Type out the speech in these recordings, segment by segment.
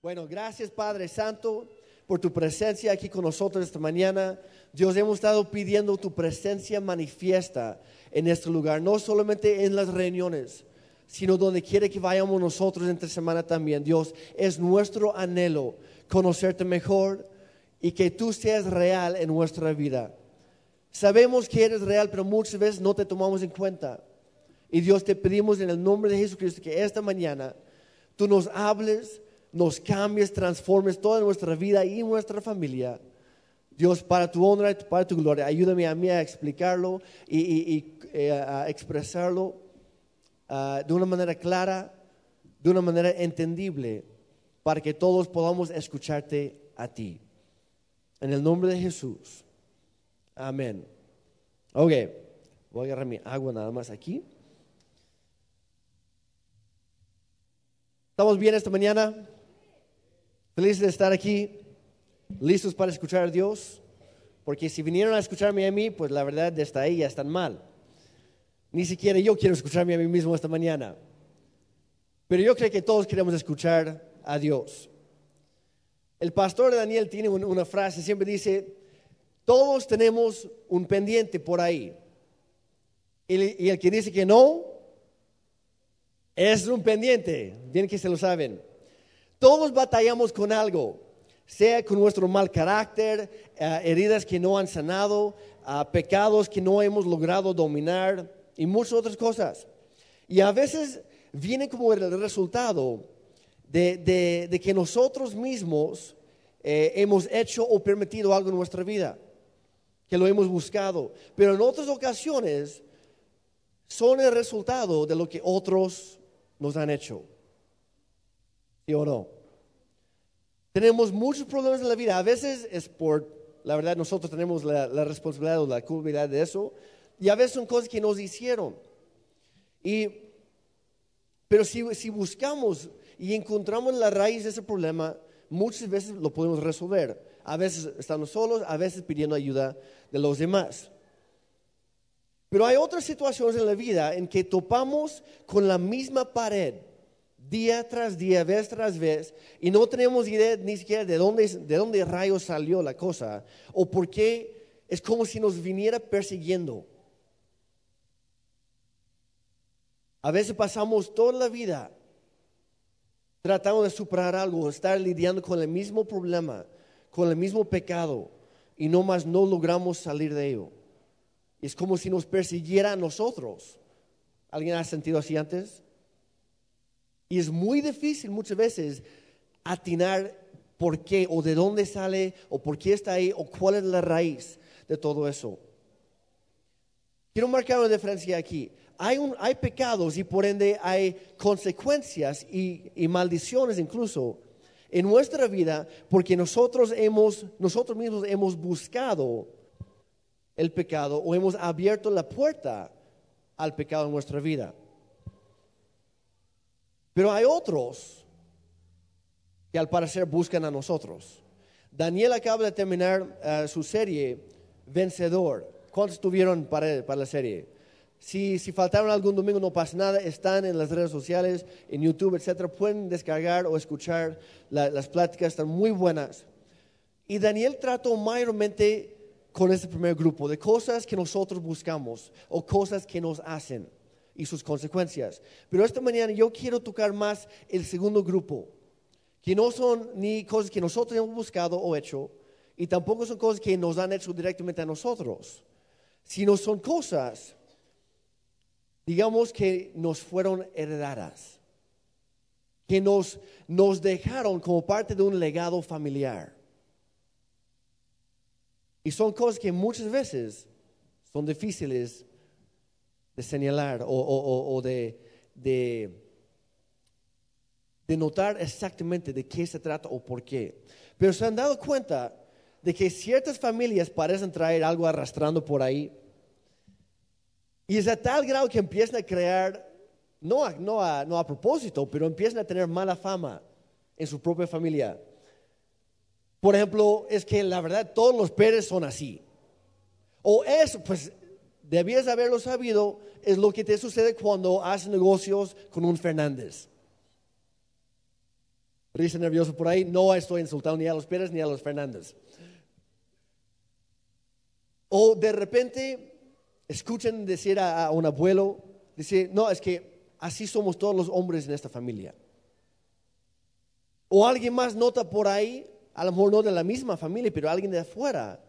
Bueno, gracias Padre Santo por tu presencia aquí con nosotros esta mañana. Dios, hemos estado pidiendo tu presencia manifiesta en este lugar, no solamente en las reuniones, sino donde quiere que vayamos nosotros entre semana también. Dios, es nuestro anhelo conocerte mejor y que tú seas real en nuestra vida. Sabemos que eres real, pero muchas veces no te tomamos en cuenta. Y Dios te pedimos en el nombre de Jesucristo que esta mañana tú nos hables, nos cambies, transformes toda nuestra vida y nuestra familia. Dios, para tu honra y para tu gloria, ayúdame a mí a explicarlo y, eh, a expresarlo ah, de una manera clara, de una manera entendible, para que todos podamos escucharte a ti. En el nombre de Jesús. Amén. Ok, voy a agarrar mi agua nada más aquí. ¿Estamos bien esta mañana? Felices de estar aquí, listos para escuchar a Dios. Porque si vinieron a escucharme a mí, pues la verdad desde ahí ya están mal. Ni siquiera yo quiero escucharme a mí mismo esta mañana. Pero yo creo que todos queremos escuchar a Dios. El pastor Daniel tiene una frase, siempre dice, todos tenemos un pendiente por ahí. Y el que dice que no, es un pendiente, bien que se lo saben. Todos batallamos con algo, sea con nuestro mal carácter, eh, heridas que no han sanado, eh, pecados que no hemos logrado dominar y muchas otras cosas. Y a veces viene como el resultado de, que nosotros mismos eh, hemos hecho o permitido algo en nuestra vida, que lo hemos buscado. Pero en otras ocasiones son el resultado de lo que otros nos han hecho. ¿Sí o no? Tenemos muchos problemas en la vida. A veces es por, la verdad, nosotros tenemos la, responsabilidad o la culpabilidad de eso. Y a veces son cosas que nos hicieron. Y, pero si, si buscamos y encontramos la raíz de ese problema, muchas veces lo podemos resolver. A veces estamos solos, a veces pidiendo ayuda de los demás. Pero hay otras situaciones en la vida en que topamos con la misma pared día tras día, vez tras vez, y no tenemos idea ni siquiera de dónde, de dónde rayos salió la cosa, o por qué es como si nos viniera persiguiendo. A veces pasamos toda la vida tratando de superar algo, estar lidiando con el mismo problema, con el mismo pecado, y no más no logramos salir de ello. Es como si nos persiguiera a nosotros. ¿Alguien ha sentido así antes? Y es muy difícil muchas veces atinar por qué o de dónde sale o por qué está ahí o cuál es la raíz de todo eso. Quiero marcar una diferencia aquí. Hay, un, hay pecados y por ende hay consecuencias y, y maldiciones incluso en nuestra vida porque nosotros, hemos, nosotros mismos hemos buscado el pecado o hemos abierto la puerta al pecado en nuestra vida. Pero hay otros que al parecer buscan a nosotros. Daniel acaba de terminar eh, su serie Vencedor. ¿Cuántos tuvieron para, para la serie? Si, si, faltaron algún domingo, no pasa nada. Están en las redes sociales, en YouTube, etcétera. Pueden descargar o escuchar las pláticas, están muy buenas. Y Daniel trató mayormente con este primer grupo de cosas que nosotros buscamos o cosas que nos hacen y sus consecuencias. Pero esta mañana yo quiero tocar más el segundo grupo, que no son ni cosas que nosotros hemos buscado o hecho, y tampoco son cosas que nos han hecho directamente a nosotros, sino son cosas, digamos, que nos fueron heredadas, que nos, nos dejaron como parte de un legado familiar. Y son cosas que muchas veces son difíciles de señalar o, de, de, notar exactamente de qué se trata o por qué. Pero se han dado cuenta de que ciertas familias parecen traer algo arrastrando por ahí. Y es a tal grado que empiezan a crear, no a, no a, no a propósito, pero empiezan a tener mala fama en su propia familia. Por ejemplo, es que la verdad todos los Pérez son así. O eso, pues debías haberlo sabido, es lo que te sucede cuando haces negocios con un Fernández. risa nerviosa por ahí, no estoy insultando ni a los Pérez ni a los Fernández. O de repente escuchan decir a, un abuelo, decir, no, es que así somos todos los hombres en esta familia. O alguien más nota por ahí, a lo mejor no de la misma familia, pero alguien de afuera.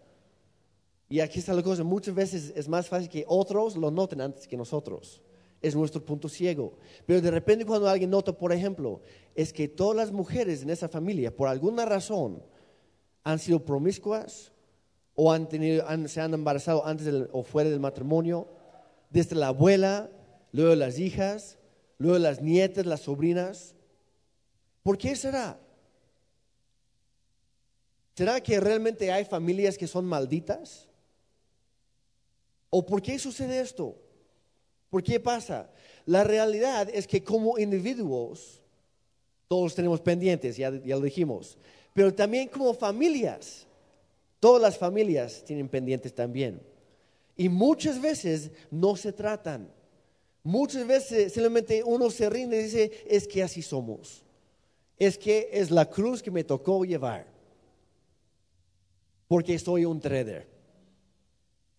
Y aquí está la cosa, muchas veces es más fácil que otros lo noten antes que nosotros. Es nuestro punto ciego. Pero de repente cuando alguien nota, por ejemplo, es que todas las mujeres en esa familia, por alguna razón, han sido promiscuas o han tenido, se han embarazado antes o fuera del matrimonio, desde la abuela, luego las hijas, luego las nietas, las sobrinas. ¿Por qué será? ¿Será que realmente hay familias que son malditas? ¿O por qué sucede esto? ¿Por qué pasa? La realidad es que como individuos, todos tenemos pendientes, ya, lo dijimos, pero también como familias, todas las familias tienen pendientes también. Y muchas veces no se tratan. Muchas veces simplemente uno se rinde y dice, es que así somos. Es que es la cruz que me tocó llevar. Porque soy un trader.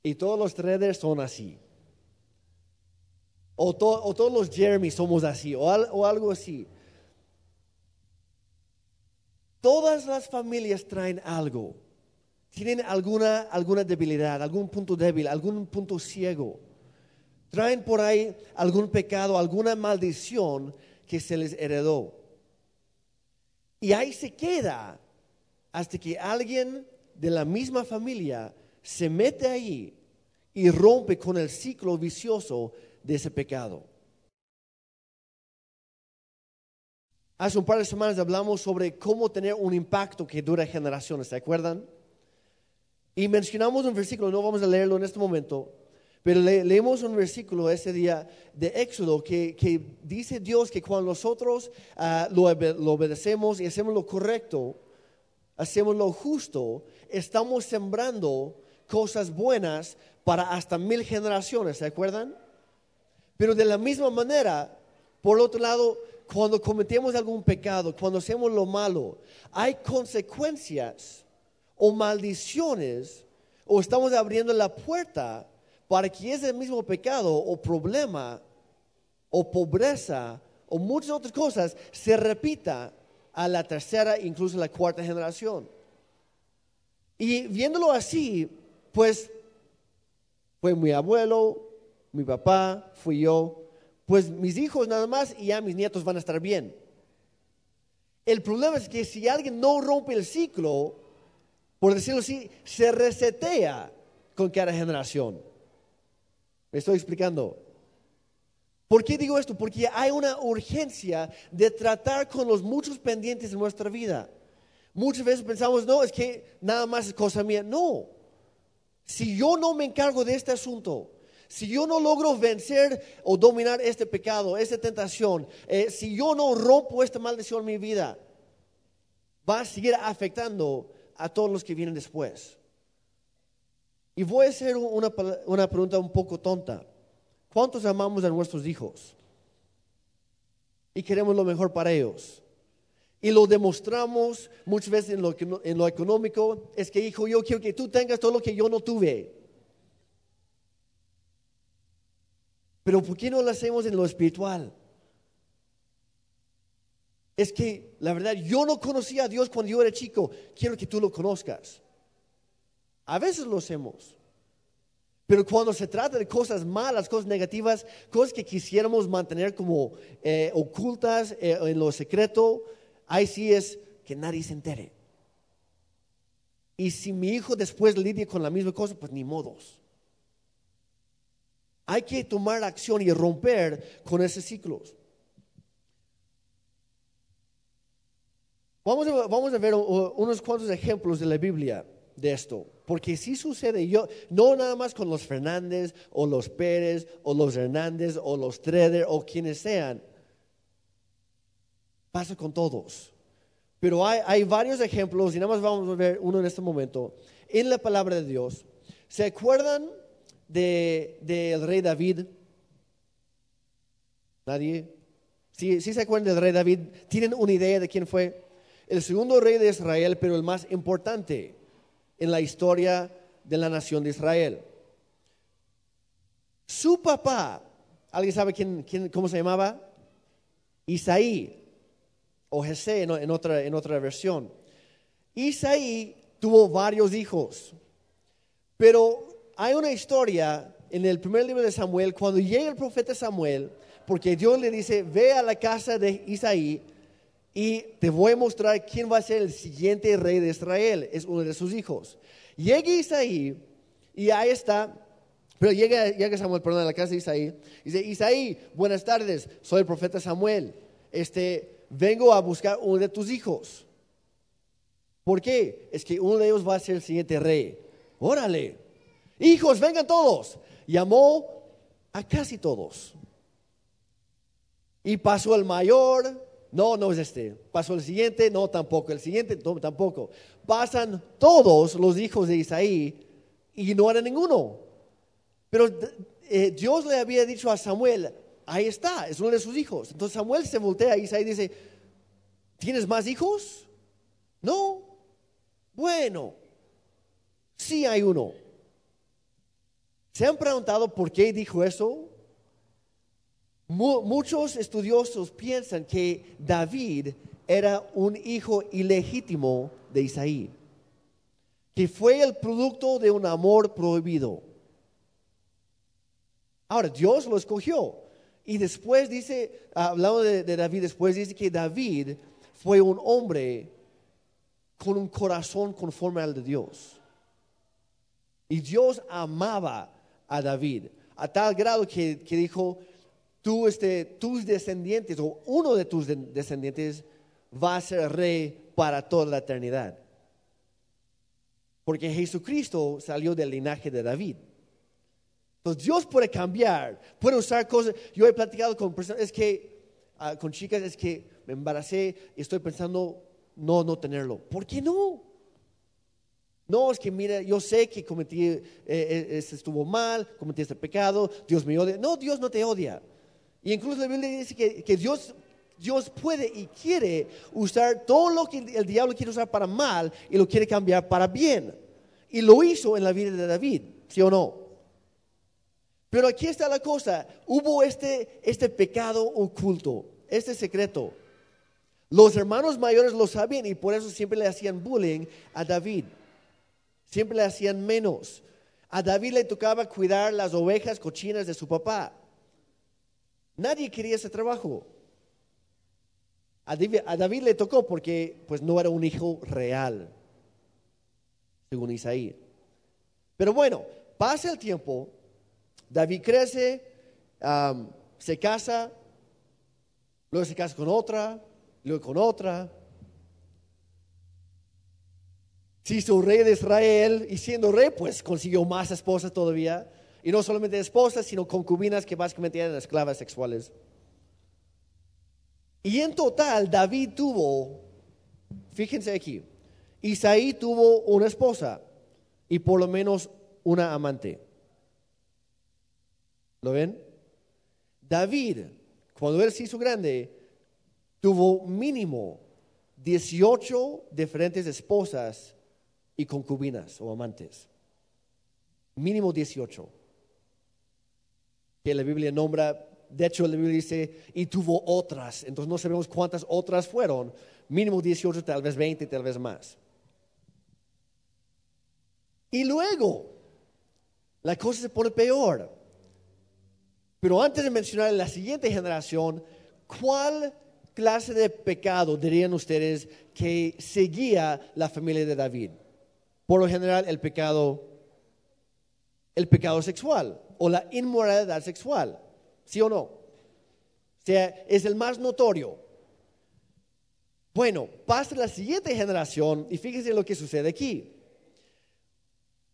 Y todos los traders son así. O, todos los Jeremy somos así, o, o algo así. Todas las familias traen algo. Tienen alguna, alguna debilidad, algún punto débil, algún punto ciego. Traen por ahí algún pecado, alguna maldición que se les heredó. Y ahí se queda hasta que alguien de la misma familia se mete ahí y rompe con el ciclo vicioso de ese pecado. Hace un par de semanas hablamos sobre cómo tener un impacto que dura generaciones, ¿se acuerdan? Y mencionamos un versículo, no vamos a leerlo en este momento, pero leemos un versículo ese día de Éxodo que, dice Dios que cuando nosotros ah, lo obedecemos y hacemos lo correcto, hacemos lo justo, estamos sembrando cosas buenas para hasta mil generaciones, ¿se acuerdan? Pero de la misma manera, por otro lado, cuando cometemos algún pecado, cuando hacemos lo malo, hay consecuencias o maldiciones o estamos abriendo la puerta para que ese mismo pecado o problema o pobreza o muchas otras cosas se repita a la tercera, incluso a la cuarta generación. Y viéndolo así, pues fue mi abuelo, mi papá, fui yo, pues mis hijos nada más y ya mis nietos van a estar bien. El problema es que si alguien no rompe el ciclo, por decirlo así, se resetea con cada generación. ¿Me estoy explicando? ¿Por qué digo esto? Porque hay una urgencia de tratar con los muchos pendientes de nuestra vida. Muchas veces pensamos, no, es que nada más es cosa mía. No. Si yo no me encargo de este asunto, si yo no logro vencer o dominar este pecado, esta tentación, eh, si yo no rompo esta maldición en mi vida, va a seguir afectando a todos los que vienen después. Y voy a hacer una, una pregunta un poco tonta. ¿Cuántos amamos a nuestros hijos? Y queremos lo mejor para ellos. Y lo demostramos muchas veces en lo, en lo económico. Es que, hijo, yo quiero que tú tengas todo lo que yo no tuve. Pero ¿por qué no lo hacemos en lo espiritual? Es que, la verdad, yo no conocía a Dios cuando yo era chico. Quiero que tú lo conozcas. A veces lo hacemos. Pero cuando se trata de cosas malas, cosas negativas, cosas que quisiéramos mantener como eh, ocultas eh, en lo secreto, ahí sí es que nadie se entere. Y si mi hijo después lidia con la misma cosa, pues ni modos. Hay que tomar acción y romper con esos ciclos. Vamos a, vamos a ver unos cuantos ejemplos de la Biblia de esto, porque si sucede, yo, no nada más con los Fernández o los Pérez o los Hernández o los Treder o quienes sean, pasa con todos. Pero hay, varios ejemplos y nada más vamos a ver uno en este momento en la palabra de Dios. ¿Se acuerdan del de, rey David? ¿Nadie? ¿Sí, ¿Sí se acuerdan del rey David? ¿Tienen una idea de quién fue? el segundo rey de Israel, pero el más importante en la historia de la nación de Israel. Su papá, ¿alguien sabe quién, quién cómo se llamaba? Isaí o otra, en otra versión. Isaí tuvo varios hijos, pero hay una historia en el primer libro de Samuel, cuando llega el profeta Samuel, porque Dios le dice, ve a la casa de Isaí y te voy a mostrar quién va a ser el siguiente rey de Israel, es uno de sus hijos. Llega Isaí y ahí está, pero llega, llega Samuel, perdón, a la casa de Isaí, y dice, Isaí, buenas tardes, soy el profeta Samuel, este, vengo a buscar uno de tus hijos. ¿Por qué? Es que uno de ellos va a ser el siguiente rey. Órale, hijos, vengan todos. Llamó a casi todos. Y pasó el mayor, no, no es este. Pasó el siguiente, no, tampoco. El siguiente, tampoco. Pasan todos los hijos de Isaí y no era ninguno. Pero eh, Dios le había dicho a Samuel, ahí está, es uno de sus hijos. Entonces Samuel se voltea a Isaí y dice, ¿tienes más hijos? No. Bueno, sí hay uno. ¿Se han preguntado por qué dijo eso? muchos estudiosos piensan que David era un hijo ilegítimo de Isaí, que fue el producto de un amor prohibido. Ahora, Dios lo escogió. Y después dice, hablando de, David, después dice que David fue un hombre con un corazón conforme al de Dios. Y Dios amaba a David a tal grado que, dijo, tú, este, tus descendientes o uno de tus descendientes va a ser rey para toda la eternidad. Porque Jesucristo salió del linaje de David. Entonces Dios puede cambiar, puede usar cosas. Yo he platicado con personas, es que, ah, con chicas, es que me embaracé y estoy pensando no, no tenerlo. ¿Por qué no? No, es que mira, yo sé que cometí, eh, eh, estuvo mal, cometí este pecado, Dios me odia. No, Dios no te odia. Y incluso la Biblia dice que, Dios, Dios puede y quiere usar todo lo que el diablo quiere usar para mal y lo quiere cambiar para bien. Y lo hizo en la vida de David, ¿sí o no? Pero aquí está la cosa, hubo este, este pecado oculto, este secreto. Los hermanos mayores lo sabían y por eso siempre le hacían bullying a David. Siempre le hacían menos. A David le tocaba cuidar las ovejas cochinas de su papá. Nadie quería ese trabajo. A David, le tocó porque pues no era un hijo real, según Isaí. Pero bueno, pasa el tiempo, David crece, se casa, luego se casa con otra, luego con otra, se hizo rey de Israel y siendo rey, pues consiguió más esposas todavía. Y no solamente esposas, sino concubinas que básicamente eran esclavas sexuales. Y en total, David tuvo, fíjense aquí, Isaí tuvo una esposa y por lo menos una amante. ¿Lo ven? David, cuando él se hizo grande, tuvo mínimo 18 diferentes esposas y concubinas o amantes. Mínimo 18. Que la Biblia nombra, de hecho la Biblia dice, y tuvo otras. Entonces no sabemos cuántas otras fueron. Mínimo 18, tal vez 20, tal vez más. Y luego, la cosa se pone peor. Pero antes de mencionar la siguiente generación, ¿cuál clase de pecado dirían ustedes que seguía la familia de David? por lo general el pecado, el pecado sexual o la inmoralidad sexual, ¿sí o no? O sea, es el más notorio. Bueno, pasa la siguiente generación y fíjense lo que sucede aquí.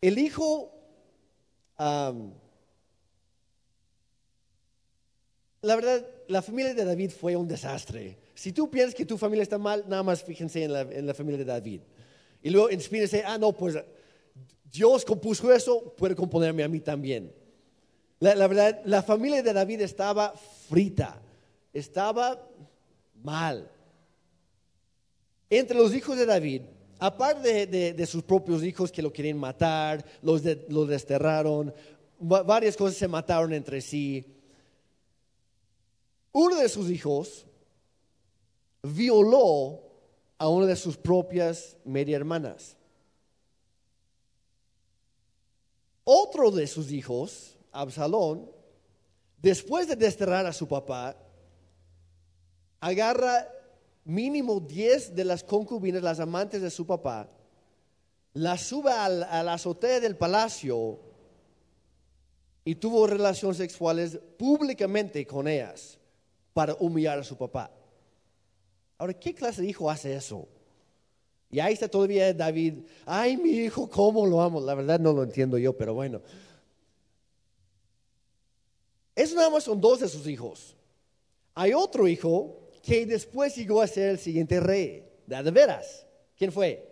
El hijo, la verdad, la familia de David fue un desastre. Si tú piensas que tu familia está mal, nada más fíjense en la, en la familia de David. Y luego inspírese, ah, no, pues Dios compuso eso, puede componerme a mí también. La, verdad, la familia de David estaba frita, estaba mal. entre los hijos de David, aparte de, de- de sus propios hijos que lo querían matar, los, de- los desterraron, va- varias cosas se mataron entre sí. Uno de sus hijos violó a una de sus propias media hermanas. Otro de sus hijos, Absalón, después de desterrar a su papá, agarra mínimo 10 de las concubinas, las amantes de su papá, las sube a la azotea del palacio y tuvo relaciones sexuales públicamente con ellas para humillar a su papá. Ahora, ¿qué clase de hijo hace eso? Y ahí está todavía David, ay mi hijo, ¿cómo lo amo? La verdad no lo entiendo yo, pero bueno. Eso nada más son dos de sus hijos. Hay otro hijo que después llegó a ser el siguiente rey, de veras. ¿Quién fue?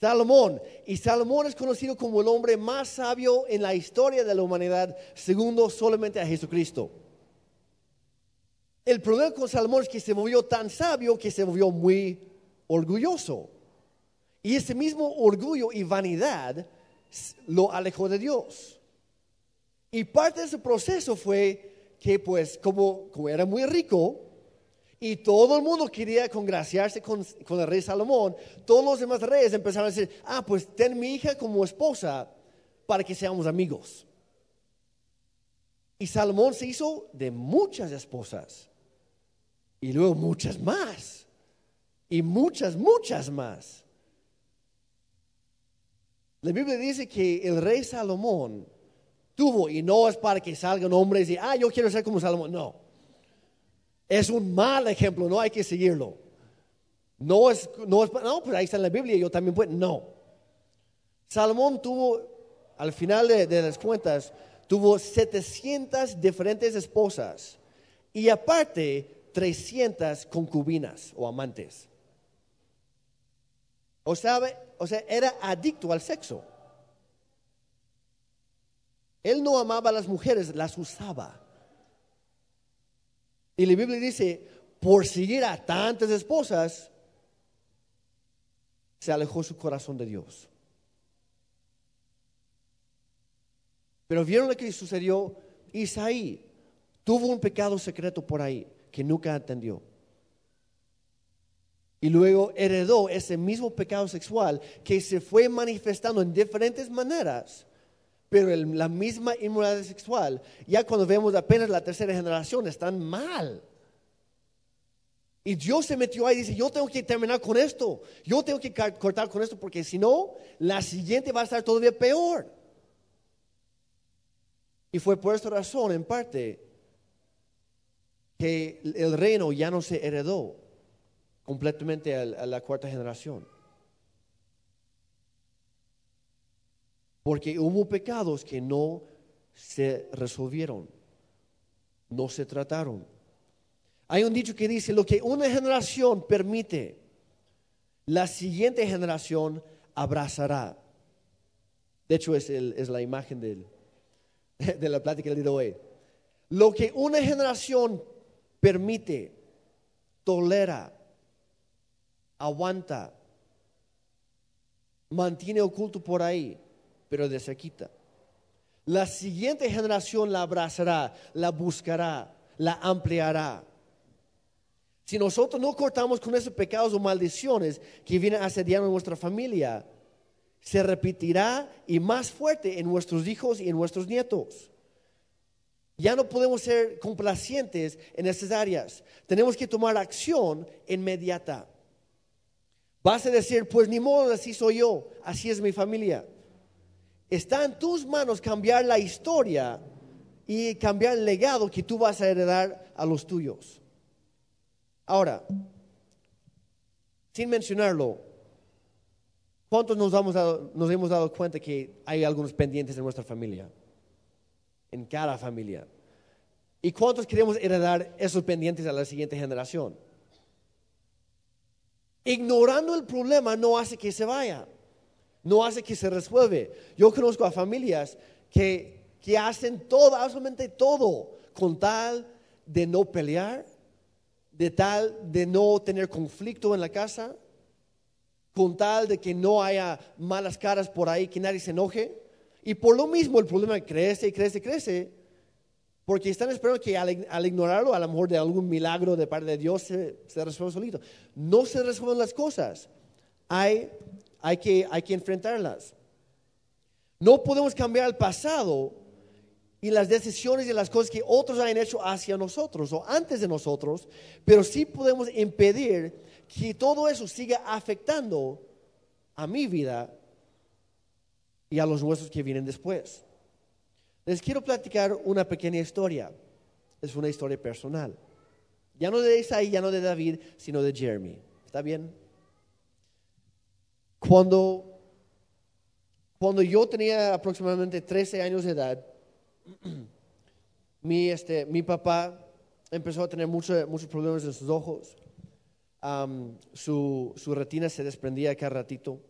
Salomón. Y Salomón es conocido como el hombre más sabio en la historia de la humanidad, segundo solamente a Jesucristo. El problema con Salomón es que se volvió tan sabio que se volvió muy orgulloso. Y ese mismo orgullo y vanidad lo alejó de Dios. Y parte de ese proceso fue que pues como, como era muy rico y todo el mundo quería congraciarse con, con el rey Salomón, todos los demás reyes empezaron a decir, ah, pues ten mi hija como esposa para que seamos amigos. Y Salomón se hizo de muchas esposas y luego muchas más y muchas, muchas más. La Biblia dice que el rey Salomón tuvo, y no es para que salgan hombres y, ah, yo quiero ser como Salomón, no. Es un mal ejemplo, no hay que seguirlo. No es, no es, no, pues ahí está en la Biblia, yo también puedo, no. Salomón tuvo, al final de, de las cuentas, tuvo 700 diferentes esposas y aparte 300 concubinas o amantes. O sea, o sea, era adicto al sexo. Él no amaba a las mujeres, las usaba. Y la Biblia dice, por seguir a tantas esposas, se alejó su corazón de Dios. Pero vieron lo que sucedió. Isaí tuvo un pecado secreto por ahí que nunca atendió. Y luego heredó ese mismo pecado sexual que se fue manifestando en diferentes maneras, pero el- la misma inmoralidad sexual, ya cuando vemos apenas la tercera generación, están mal. Y Dios se metió ahí y dice, yo tengo que terminar con esto, yo tengo que cortar con esto, porque si no, la siguiente va a estar todavía peor. Y fue por esta razón, en parte, que el reino ya no se heredó completamente a, la cuarta generación. Porque hubo pecados que no se resolvieron, no se trataron. Hay un dicho que dice, lo que una generación permite, la siguiente generación abrazará. De hecho, es, el- es la imagen de la plática del de hoy. Lo que una generación permite, tolera, aguanta, mantiene oculto por ahí, pero de quita. La siguiente generación la abrazará, la buscará, la ampliará. Si nosotros no cortamos con esos pecados o maldiciones que vienen asediando nuestra familia, se repetirá y más fuerte en nuestros hijos y en nuestros nietos. Ya no podemos ser complacientes en esas áreas. Tenemos que tomar acción inmediata. Vas a decir, pues ni modo, así soy yo, así es mi familia. Está en tus manos cambiar la historia y cambiar el legado que tú vas a heredar a los tuyos. Ahora, sin mencionarlo, ¿cuántos nos, dado, nos hemos dado cuenta que hay algunos pendientes en nuestra familia? En cada familia. ¿Y cuántos queremos heredar esos pendientes a la siguiente generación? Ignorando el problema no hace que se vaya, no hace que se resuelve. Yo conozco a familias que, que hacen todo, absolutamente todo, con tal de no pelear, de tal de no tener conflicto en la casa, con tal de que no haya malas caras por ahí, que nadie se enoje. Y por lo mismo el problema crece y crece y crece, porque están esperando que al, ignorarlo, a lo mejor de algún milagro de parte de Dios, se, se resuelva solito. No se resuelven las cosas. Hay, hay, que, hay que enfrentarlas. No podemos cambiar el pasado y las decisiones y las cosas que otros han hecho hacia nosotros o antes de nosotros, pero sí podemos impedir que todo eso siga afectando a mi vida y a los huesos que vienen después. Les quiero platicar una pequeña historia. Es una historia personal. Ya no de Isaí, ya no de David, sino de Jeremy. ¿Está bien? Cuando, cuando yo tenía aproximadamente 13 años de edad, mi, este, mi papá empezó a tener muchos problemas en sus ojos. su, su, retina se desprendía cada ratito.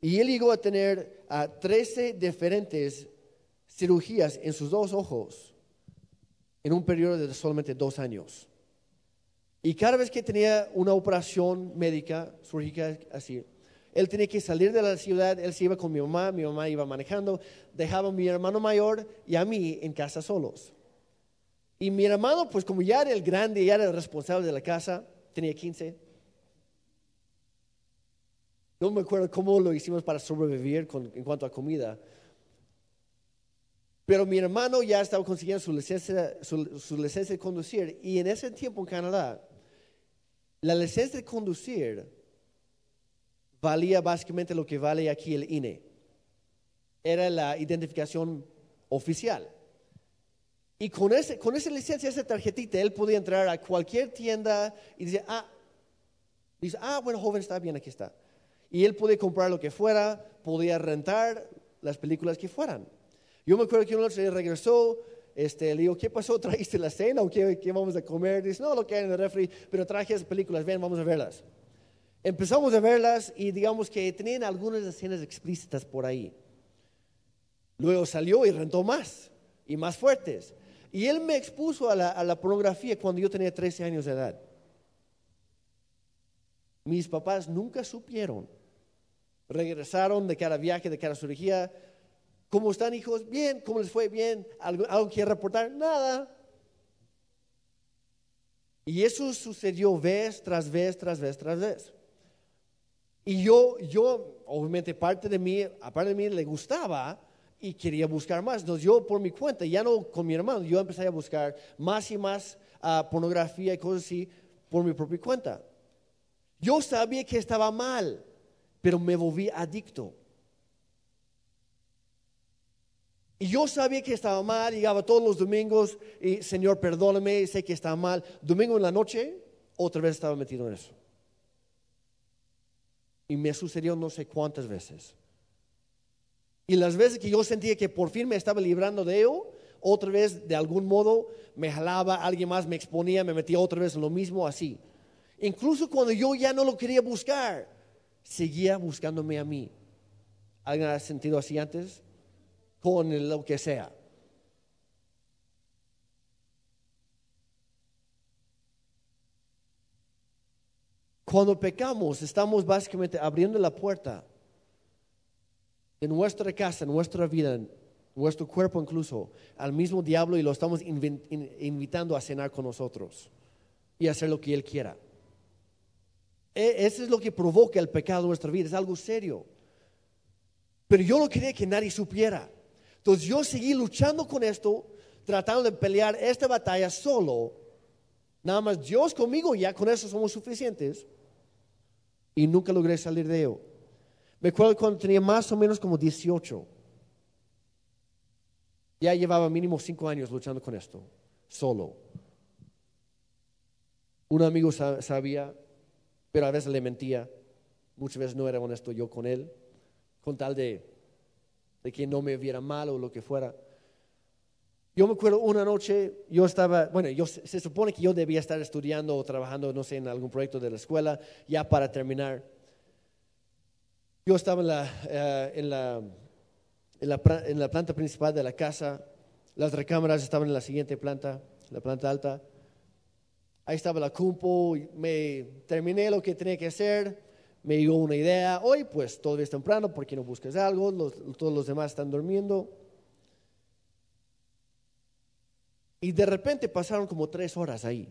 Y él llegó a tener a 13 diferentes cirugías en sus dos ojos en un periodo de solamente dos años. Y cada vez que tenía una operación médica, surgical así, él tenía que salir de la ciudad, él se iba con mi mamá, mi mamá iba manejando, dejaba a mi hermano mayor y a mí en casa solos. Y mi hermano, pues como ya era el grande, ya era el responsable de la casa, tenía 15. No me acuerdo cómo lo hicimos para sobrevivir en cuanto a comida. Pero mi hermano ya estaba consiguiendo su licencia, su licencia de conducir. Y en ese tiempo en Canadá, la licencia de conducir valía básicamente lo que vale aquí el INE. Era la identificación oficial. Y con, ese, con esa licencia, esa tarjetita, él podía entrar a cualquier tienda y decir, ah, dice, ah, bueno, joven, está bien, aquí está. Y él podía comprar lo que fuera, podía rentar las películas que fueran. Yo me acuerdo que una noche regresó, este, le digo, ¿qué pasó? ¿Trajiste la cena o qué, qué vamos a comer? Dice, no, lo que hay en el refri, pero traje esas películas, ven, vamos a verlas empezamos a verlas y digamos que tenían algunas escenas explícitas por ahí. Luego salió y rentó más y más fuertes. Y él me expuso a la, pornografía cuando yo tenía 13 años de edad. Mis papás nunca supieron. Regresaron de cada viaje, de cada cirugía. ¿Cómo están hijos? Bien. ¿Cómo les fue? Bien. ¿Algo, algo que reportar? Nada. Y eso sucedió vez tras vez, tras vez, tras vez. Y yo, yo, obviamente, parte de mí, aparte de mí, le gustaba y quería buscar más. Entonces yo por mi cuenta, ya no con mi hermano, yo empecé a buscar más y más ah, pornografía y cosas así por mi propia cuenta. Yo sabía que estaba mal, pero me volví adicto. Y yo sabía que estaba mal, llegaba todos los domingos y Señor, perdóname, sé que está mal. Domingo en la noche, otra vez estaba metido en eso. Y me sucedió no sé cuántas veces. Y las veces que yo sentía que por fin me estaba librando de ello, otra vez de algún modo me jalaba, alguien más me exponía, me metía otra vez en lo mismo, así. Incluso cuando yo ya no lo quería buscar, seguía buscándome a mí. ¿Alguien sentido así antes? Con lo que sea. Cuando pecamos, estamos básicamente abriendo la puerta en nuestra casa, en nuestra vida, nuestro cuerpo incluso, al mismo diablo y lo estamos invitando a cenar con nosotros y hacer lo que Él quiera. E, eso es lo que provoca el pecado en nuestra vida, es algo serio. Pero yo no quería que nadie supiera. Entonces yo seguí luchando con esto, tratando de pelear esta batalla solo. Nada más Dios conmigo, ya con eso somos suficientes y nunca logré salir de ello. Me acuerdo cuando tenía más o menos como 18. Ya llevaba mínimo cinco años luchando con esto, solo. Un amigo sabía, pero a veces le mentía. Muchas veces no era honesto yo con él, con tal de, que no me viera mal o lo que fuera. Yo me acuerdo una noche, yo estaba, bueno, yo, se supone que yo debía estar estudiando o trabajando, no sé, en algún proyecto de la escuela, ya para terminar. Yo estaba en la, eh, en la planta principal de la casa, las recámaras estaban en la siguiente planta, la planta alta. Ahí estaba la cumpo, me terminé lo que tenía que hacer, me dio una idea, hoy pues todavía es temprano, ¿por qué no buscas algo? todos los demás están durmiendo. Y de repente pasaron como tres horas ahí.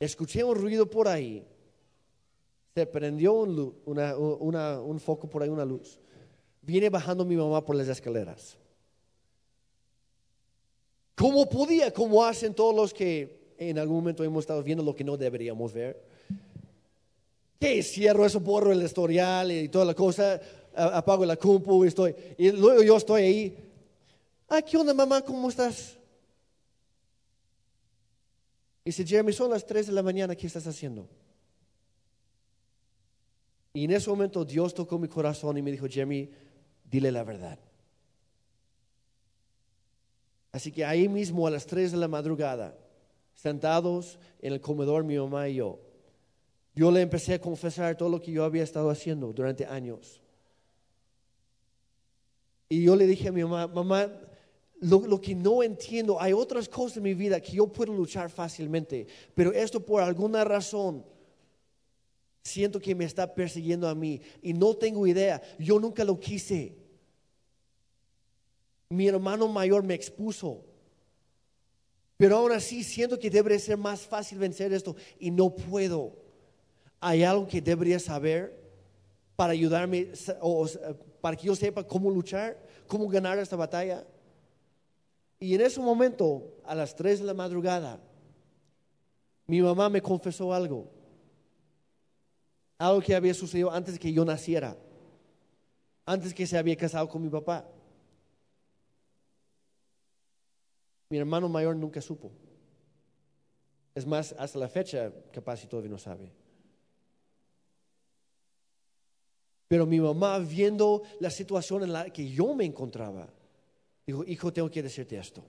Escuché un ruido por ahí. Se prendió un, un foco por ahí, una luz. Viene bajando mi mamá por las escaleras. ¿Cómo podía? Como hacen todos los que en algún momento hemos estado viendo lo que no deberíamos ver. Que cierro eso, borro el historial y toda la cosa, apago la compu y estoy. Y luego yo estoy ahí. Ah, ¿qué onda, mamá? ¿Cómo estás? Y dice, Jeremy, son las 3 de la mañana, ¿qué estás haciendo? Y en ese momento Dios tocó mi corazón y me dijo, Jeremy, dile la verdad. Así que ahí mismo a las 3 de la madrugada, sentados en el comedor mi mamá y yo, yo le empecé a confesar todo lo que yo había estado haciendo durante años. Y yo le dije a mi mamá, mamá, lo, lo, que no entiendo, hay otras cosas en mi vida que yo puedo luchar fácilmente, pero esto por alguna razón siento que me está persiguiendo a mí y no tengo idea, yo nunca lo quise. Mi hermano mayor me expuso. Pero aún así siento que debería ser más fácil vencer esto y no puedo. Hay algo que debería saber para ayudarme o para que yo sepa cómo luchar, cómo ganar esta batalla. Y en ese momento, a las 3 de la madrugada, mi mamá me confesó algo. Algo que había sucedido antes que yo naciera. Antes que se había casado con mi papá. Mi hermano mayor nunca supo. Es más, hasta la fecha capaz y todavía no sabe. Pero mi mamá, viendo la situación en la que yo me encontraba, dijo, hijo, tengo que decirte esto.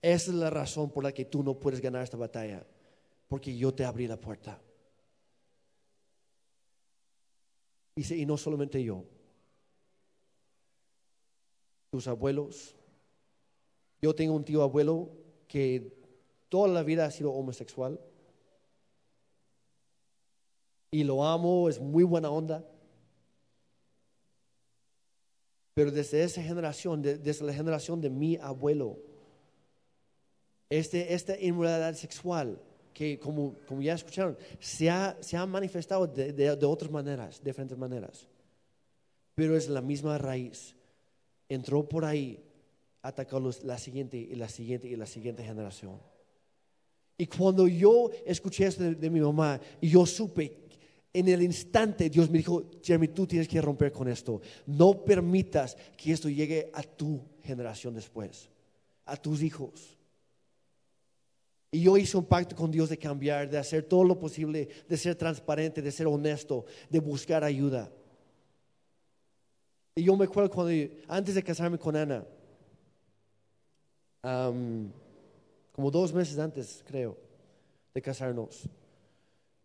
Esa es la razón por la que tú no puedes ganar esta batalla, porque yo te abrí la puerta. Dice, y no solamente yo, tus abuelos, yo tengo un tío abuelo que toda la vida ha sido homosexual. Y lo amo, es muy buena onda. Pero desde esa generación, desde la generación de mi abuelo, este, esta inmoralidad sexual, que como, como ya escucharon, se ha, se ha manifestado de, de, otras maneras, diferentes maneras. Pero es la misma raíz. Entró por ahí atacó la siguiente y la siguiente y la siguiente generación. Y cuando yo escuché esto de, mi mamá y yo supe, en el instante Dios me dijo, Jeremy, tú tienes que romper con esto. No permitas que esto llegue a tu generación después, a tus hijos. Y yo hice un pacto con Dios de cambiar, de hacer todo lo posible, de ser transparente, de ser honesto, de buscar ayuda. Y yo me acuerdo cuando, antes de casarme con Ana, como dos meses antes, creo, de casarnos.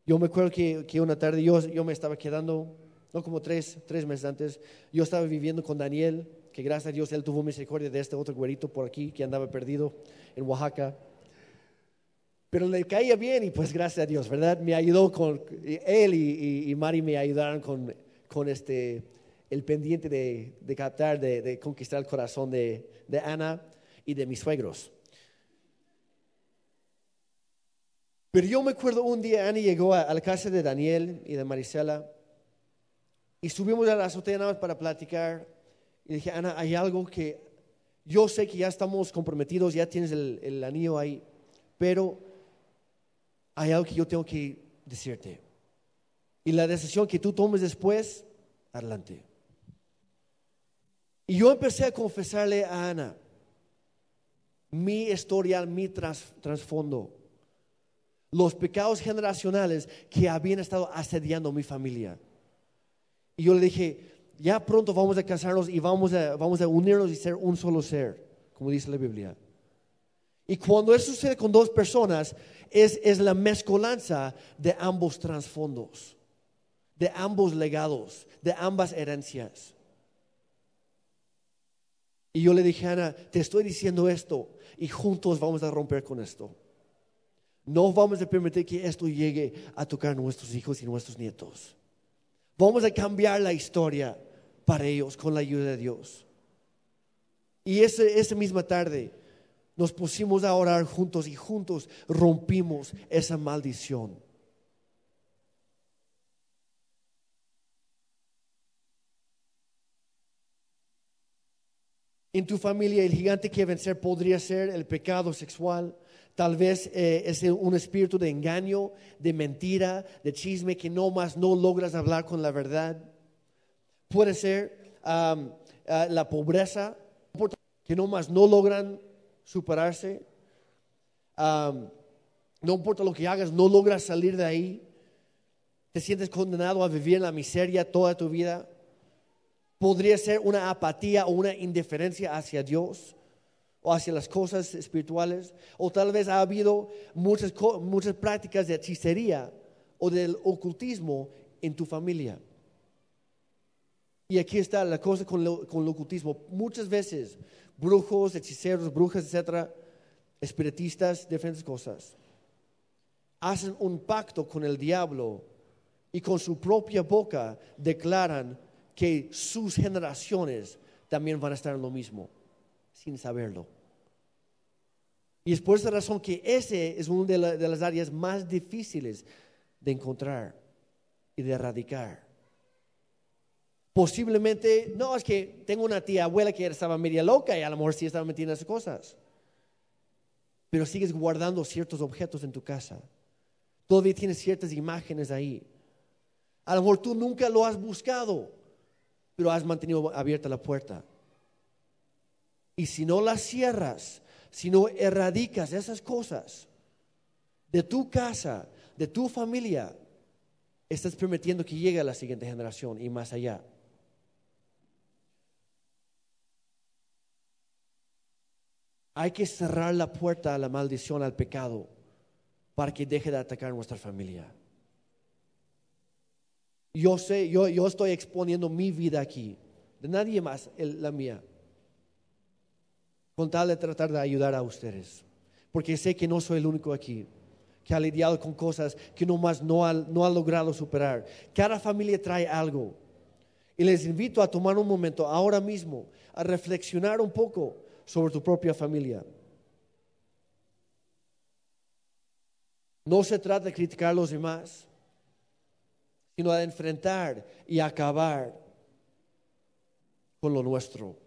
Yo me acuerdo que, que una tarde yo, yo, me estaba quedando, no como tres, tres meses antes, yo estaba viviendo con Daniel, que gracias a Dios él tuvo misericordia de este otro güerito por aquí que andaba perdido en Oaxaca. Pero le caía bien y pues gracias a Dios, ¿verdad? Me ayudó con, él y, y, Mari me ayudaron con, con este, el pendiente de, de captar, de, de, conquistar el corazón de, de Ana y de mis suegros. Pero yo me acuerdo un día, Annie llegó a, la casa de Daniel y de Marisela y subimos a la azotea nada más para platicar. Y dije, Ana, hay algo que yo sé que ya estamos comprometidos, ya tienes el, el anillo ahí, pero hay algo que yo tengo que decirte. Y la decisión que tú tomes después, adelante. Y yo empecé a confesarle a Ana mi historial, mi trasfondo. Los pecados generacionales que habían estado asediando mi familia. Y yo le dije, ya pronto vamos a casarnos y vamos a, vamos a unirnos y ser un solo ser, como dice la Biblia. Y cuando eso sucede con dos personas, es, es la mezcolanza de ambos trasfondos, de ambos legados, de ambas herencias. Y yo le dije, Ana, te estoy diciendo esto y juntos vamos a romper con esto. No vamos a permitir que esto llegue a tocar a nuestros hijos y nuestros nietos. Vamos a cambiar la historia para ellos con la ayuda de Dios. Y ese, esa misma tarde nos pusimos a orar juntos y juntos rompimos esa maldición. En tu familia el gigante que vencer podría ser el pecado sexual, tal vez eh, es un espíritu de engaño, de mentira, de chisme que no más no logras hablar con la verdad. Puede ser la pobreza, que no más no logran superarse. no importa lo que hagas, no logras salir de ahí. Te sientes condenado a vivir en la miseria toda tu vida podría ser una apatía o una indiferencia hacia Dios o hacia las cosas espirituales, o tal vez ha habido muchas, muchas prácticas de hechicería o del ocultismo en tu familia. Y aquí está la cosa con, con el ocultismo. Muchas veces brujos, hechiceros, brujas, etcétera, espiritistas, diferentes cosas, hacen un pacto con el diablo y con su propia boca declaran que sus generaciones también van a estar en lo mismo, sin saberlo. Y es por esa razón que ese es una de, de las áreas más difíciles de encontrar y de erradicar. Posiblemente, no, es que tengo una tía abuela que estaba media loca y a lo mejor sí estaba metiendo esas cosas. Pero sigues guardando ciertos objetos en tu casa. Todavía tienes ciertas imágenes ahí. A lo mejor tú nunca lo has buscado pero has mantenido abierta la puerta. Y si no la cierras, si no erradicas esas cosas de tu casa, de tu familia, estás permitiendo que llegue a la siguiente generación y más allá. Hay que cerrar la puerta a la maldición, al pecado, para que deje de atacar a nuestra familia. Yo sé, yo, yo estoy exponiendo mi vida aquí, de nadie más, la mía, con tal de tratar de ayudar a ustedes, porque sé que no soy el único aquí que ha lidiado con cosas que nomás no ha, no ha logrado superar. Cada familia trae algo. Y les invito a tomar un momento ahora mismo a reflexionar un poco sobre tu propia familia. No se trata de criticar a los demás sino a enfrentar y acabar con lo nuestro.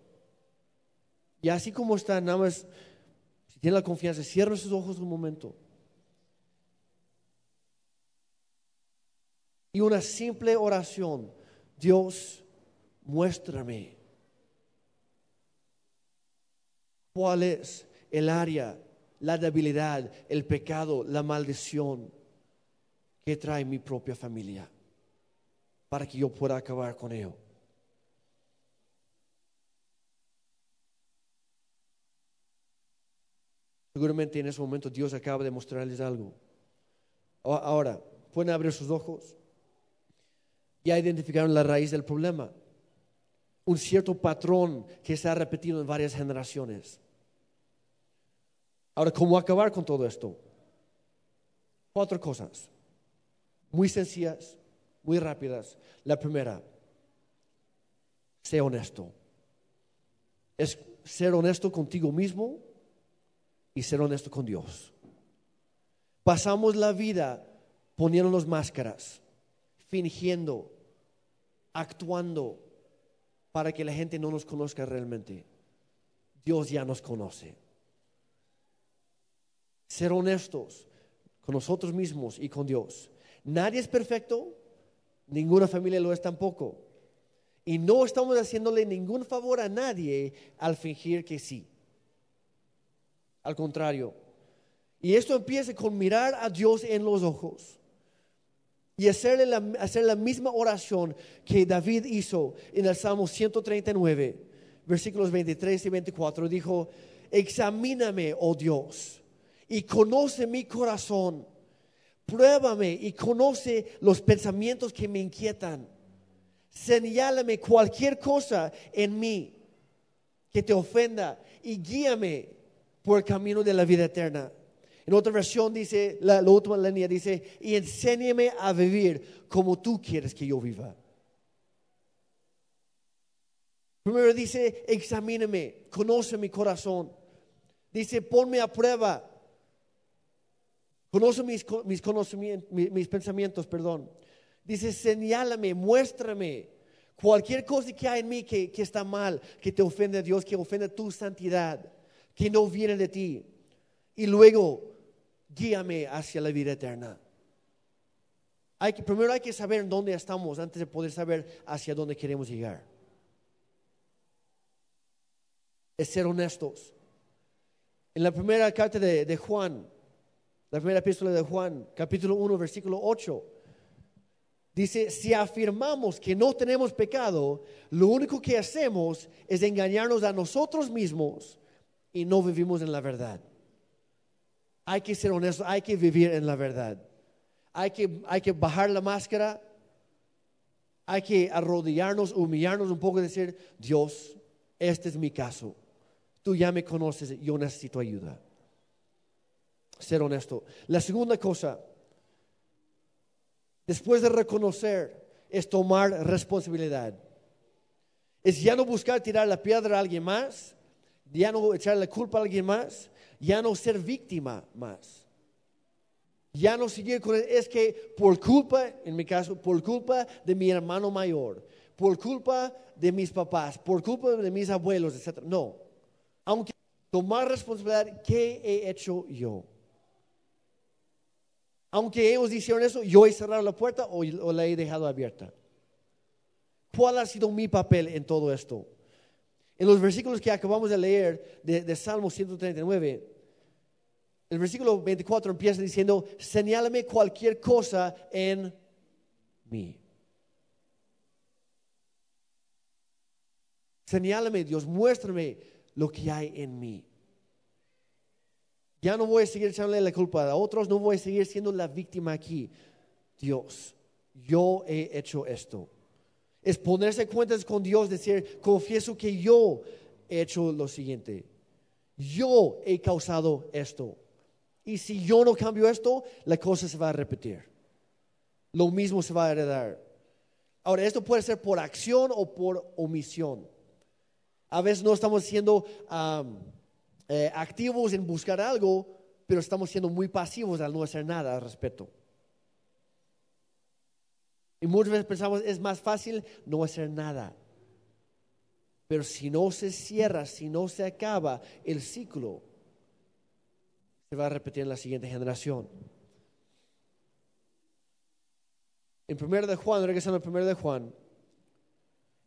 Y así como está, nada más, si tiene la confianza, cierra sus ojos un momento. Y una simple oración, Dios, muéstrame cuál es el área, la debilidad, el pecado, la maldición que trae mi propia familia para que yo pueda acabar con ello. Seguramente en ese momento Dios acaba de mostrarles algo. Ahora, pueden abrir sus ojos. Ya identificaron la raíz del problema. Un cierto patrón que se ha repetido en varias generaciones. Ahora, ¿cómo acabar con todo esto? Cuatro cosas. Muy sencillas, muy rápidas. La primera, sé honesto. Es ser honesto contigo mismo y ser honesto con Dios. Pasamos la vida poniéndonos máscaras, fingiendo, actuando para que la gente no nos conozca realmente. Dios ya nos conoce. Ser honestos con nosotros mismos y con Dios. Nadie es perfecto, Ninguna familia lo es tampoco. Y no estamos haciéndole ningún favor a nadie al fingir que sí. Al contrario. Y esto empieza con mirar a Dios en los ojos y hacerle la, hacer la misma oración que David hizo en el Salmo 139, versículos 23 y 24. Dijo, examíname, oh Dios, y conoce mi corazón Pruébame y conoce los pensamientos que me inquietan. Señálame cualquier cosa en mí que te ofenda y guíame por el camino de la vida eterna. En otra versión dice, la, la última línea dice, y enséñame a vivir como tú quieres que yo viva. Primero dice, examíname, conoce mi corazón. Dice, ponme a prueba. Conoce mis, mis conocimientos, mis, pensamientos, perdón. Dice, señálame, muéstrame cualquier cosa que hay en mí que, que está mal, que te ofende a Dios, que ofende tu santidad, que no viene de ti. Y luego, guíame hacia la vida eterna. Hay que, primero hay que saber dónde estamos antes de poder saber hacia dónde queremos llegar. Es ser honestos. En la primera carta de, de Juan, la primera epístola de Juan, capítulo 1, versículo 8, dice, si afirmamos que no tenemos pecado, lo único que hacemos es engañarnos a nosotros mismos y no vivimos en la verdad. Hay que ser honestos, hay que vivir en la verdad. Hay que, hay que bajar la máscara, hay que arrodillarnos, humillarnos un poco y decir, Dios, este es mi caso. Tú ya me conoces, yo necesito ayuda. Ser honesto. La segunda cosa, después de reconocer, es tomar responsabilidad. Es ya no buscar tirar la piedra a alguien más, ya no echar la culpa a alguien más, ya no ser víctima más. Ya no seguir con es que por culpa, en mi caso, por culpa de mi hermano mayor, por culpa de mis papás, por culpa de mis abuelos, etc. No. Aunque tomar responsabilidad, ¿qué he hecho yo? Aunque ellos hicieron eso, yo he cerrado la puerta o, la he dejado abierta. ¿Cuál ha sido mi papel en todo esto? En los versículos que acabamos de leer de, de Salmo 139, el versículo 24 empieza diciendo, señálame cualquier cosa en mí. Señálame, Dios, muéstrame lo que hay en mí. Ya no voy a seguir echándole la culpa a otros, no voy a seguir siendo la víctima aquí. Dios, yo he hecho esto. Es ponerse cuentas con Dios, decir, confieso que yo he hecho lo siguiente. Yo he causado esto. Y si yo no cambio esto, la cosa se va a repetir. Lo mismo se va a heredar. Ahora, esto puede ser por acción o por omisión. A veces no estamos siendo um, eh, activos en buscar algo, pero estamos siendo muy pasivos al no hacer nada al respecto. Y muchas veces pensamos, es más fácil no hacer nada. Pero si no se cierra, si no se acaba el ciclo, se va a repetir en la siguiente generación. En 1 de Juan, regresando al 1 de Juan,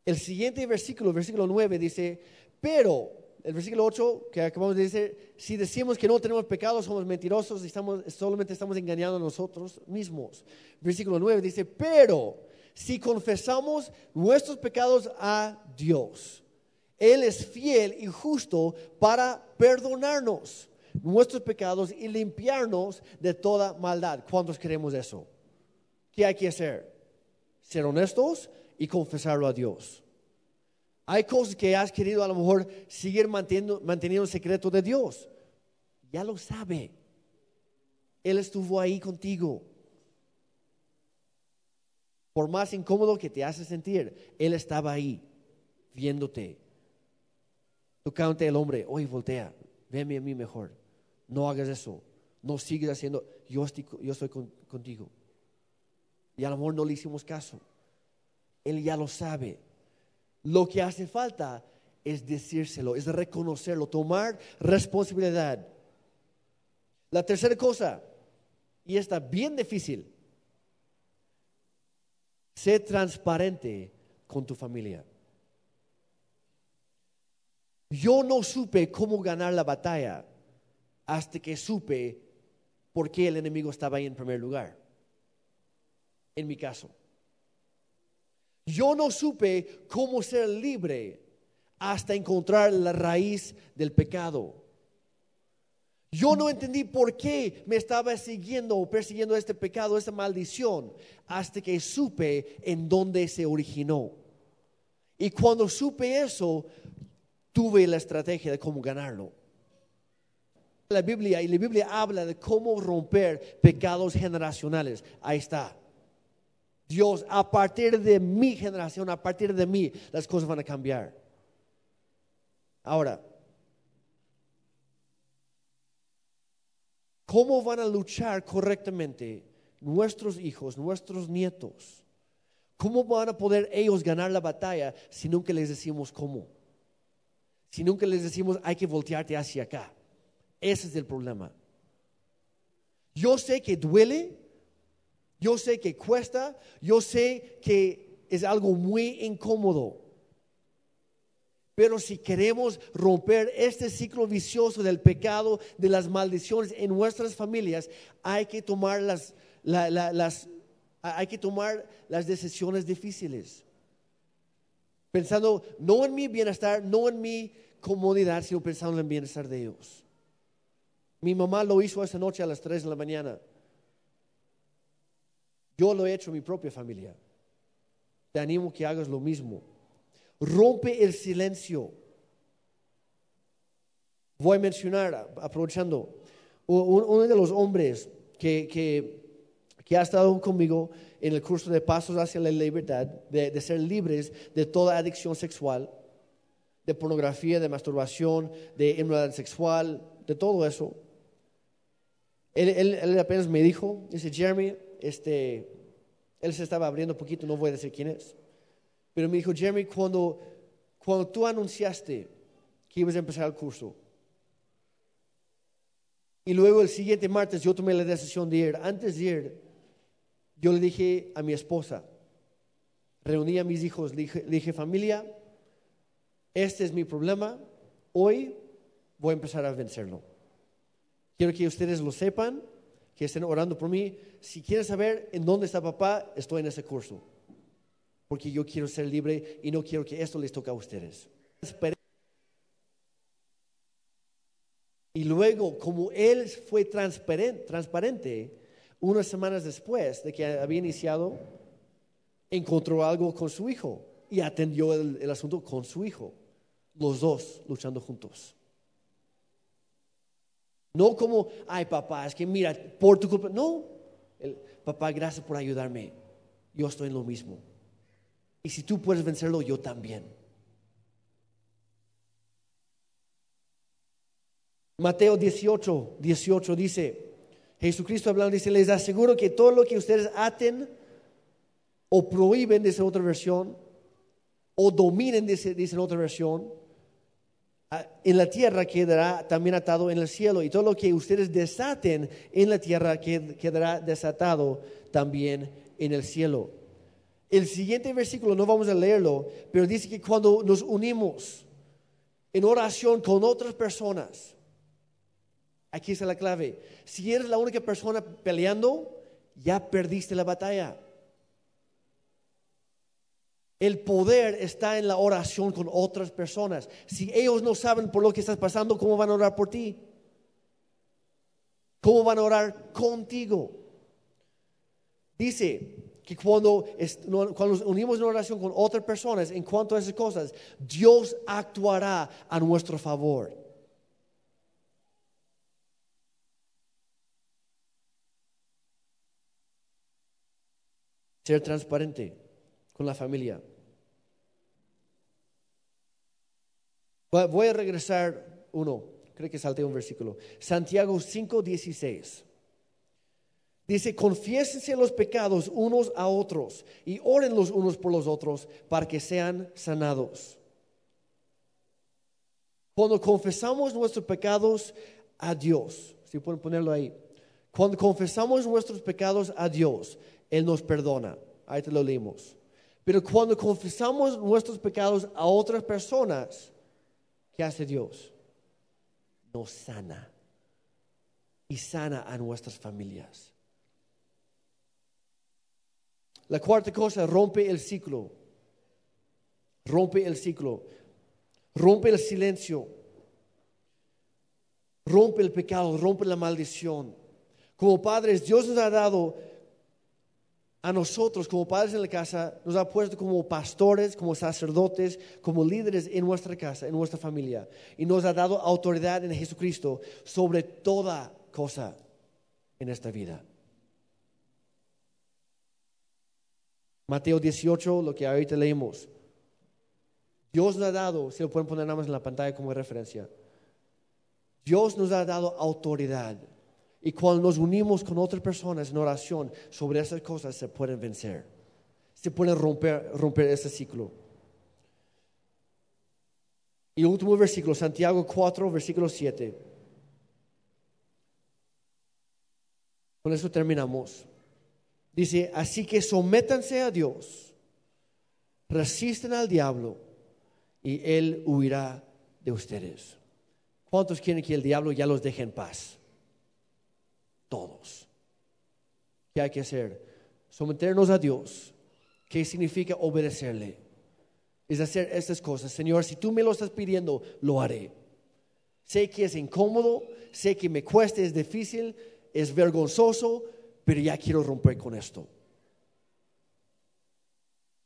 el siguiente versículo, versículo 9, dice, pero, el versículo 8 que acabamos de decir, si decimos que no tenemos pecado, somos mentirosos y estamos, solamente estamos engañando a nosotros mismos. Versículo 9 dice, pero si confesamos nuestros pecados a Dios, Él es fiel y justo para perdonarnos nuestros pecados y limpiarnos de toda maldad. ¿Cuántos queremos eso? ¿Qué hay que hacer? Ser honestos y confesarlo a Dios. Hay cosas que has querido a lo mejor seguir manteniendo, manteniendo el secreto de Dios. Ya lo sabe. Él estuvo ahí contigo. Por más incómodo que te hace sentir, Él estaba ahí, viéndote. Tocándote el hombre, oye, voltea, veme a mí mejor. No hagas eso. No sigues haciendo, yo estoy, yo estoy con, contigo. Y a lo mejor no le hicimos caso. Él ya lo sabe. Lo que hace falta es decírselo, es reconocerlo, tomar responsabilidad. La tercera cosa, y está bien difícil, sé transparente con tu familia. Yo no supe cómo ganar la batalla hasta que supe por qué el enemigo estaba ahí en primer lugar. En mi caso. Yo no supe cómo ser libre hasta encontrar la raíz del pecado. Yo no entendí por qué me estaba siguiendo o persiguiendo este pecado, esta maldición, hasta que supe en dónde se originó. Y cuando supe eso, tuve la estrategia de cómo ganarlo. la Biblia y la Biblia habla de cómo romper pecados generacionales. Ahí está. Dios, a partir de mi generación, a partir de mí, las cosas van a cambiar. Ahora, ¿cómo van a luchar correctamente nuestros hijos, nuestros nietos? ¿Cómo van a poder ellos ganar la batalla si nunca les decimos cómo? Si nunca les decimos hay que voltearte hacia acá. Ese es el problema. Yo sé que duele, yo sé que cuesta, yo sé que es algo muy incómodo. Pero si queremos romper este ciclo vicioso del pecado, de las maldiciones en nuestras familias, hay que tomar las, hay que tomar las decisiones difíciles. Pensando no en mi bienestar, no en mi comodidad, sino pensando en el bienestar de ellos. Mi mamá lo hizo esa noche a las 3 de la mañana. Yo lo he hecho en mi propia familia. Te animo que hagas lo mismo. Rompe el silencio. Voy a mencionar, aprovechando, uno de los hombres que, que, ha estado conmigo en el curso de Pasos hacia la Libertad, de, de ser libres de toda adicción sexual, de pornografía, de masturbación, de inmoralidad sexual, de todo eso. Él, apenas me dijo, dice, Jeremy, este, él se estaba abriendo un poquito, no voy a decir quién es, pero me dijo, Jeremy, cuando, cuando tú anunciaste que ibas a empezar el curso, y luego el siguiente martes yo tomé la decisión de ir, antes de ir, yo le dije a mi esposa, reuní a mis hijos, le dije familia, este es mi problema, hoy voy a empezar a vencerlo. Quiero que ustedes lo sepan, que estén orando por mí. Si quieren saber en dónde está papá, estoy en ese curso. Porque yo quiero ser libre y no quiero que esto les toque a ustedes. Y luego, como él fue transparente, transparente, unas semanas después de que había iniciado, encontró algo con su hijo y atendió el asunto con su hijo, los dos luchando juntos. No como, ay papá, es que mira, por tu culpa. No, el, papá, gracias por ayudarme. Yo estoy en lo mismo. Y si tú puedes vencerlo, yo también. Mateo 18, 18 dice, Jesucristo hablando, dice, les aseguro que todo lo que ustedes aten o prohíben, dice otra versión, o dominen, dice, dice otra versión, en la tierra quedará también atado en el cielo, y todo lo que ustedes desaten en la tierra quedará desatado también en el cielo. El siguiente versículo no vamos a leerlo, pero dice que cuando nos unimos en oración con otras personas, aquí está la clave. Si eres la única persona peleando, ya perdiste la batalla. El poder está en la oración con otras personas. Si ellos no saben por lo que estás pasando, ¿cómo van a orar por ti? ¿Cómo van a orar contigo? Dice que cuando, cuando nos unimos en oración con otras personas en cuanto a esas cosas, Dios actuará a nuestro favor. Ser transparente con la familia. Voy a regresar uno, creo que salté un versículo. Santiago 5, 16. Dice, confiésense los pecados unos a otros y oren los unos por los otros para que sean sanados. Cuando confesamos nuestros pecados a Dios, si pueden ponerlo ahí, cuando confesamos nuestros pecados a Dios, Él nos perdona. Ahí te lo leímos. Pero cuando confesamos nuestros pecados a otras personas, ¿qué hace Dios? Nos sana y sana a nuestras familias. La cuarta cosa, rompe el ciclo. Rompe el ciclo. Rompe el silencio. Rompe el pecado, rompe la maldición. Como padres, Dios nos ha dado a nosotros como padres en la casa, nos ha puesto como pastores, como sacerdotes, como líderes en nuestra casa, en nuestra familia. Y nos ha dado autoridad en Jesucristo sobre toda cosa en esta vida. Mateo 18, lo que ahorita leímos. Dios nos ha dado, si lo pueden poner nada más en la pantalla como referencia. Dios nos ha dado autoridad. Y cuando nos unimos con otras personas en oración sobre esas cosas, se pueden vencer. Se pueden romper, romper ese ciclo. Y último versículo, Santiago 4, versículo 7. Con eso terminamos. Dice, así que sométanse a Dios, resisten al diablo y él huirá de ustedes. ¿Cuántos quieren que el diablo ya los deje en paz? Todos. ¿Qué hay que hacer? Someternos a Dios. ¿Qué significa obedecerle? Es hacer estas cosas. Señor, si tú me lo estás pidiendo, lo haré. Sé que es incómodo, sé que me cuesta, es difícil, es vergonzoso, pero ya quiero romper con esto.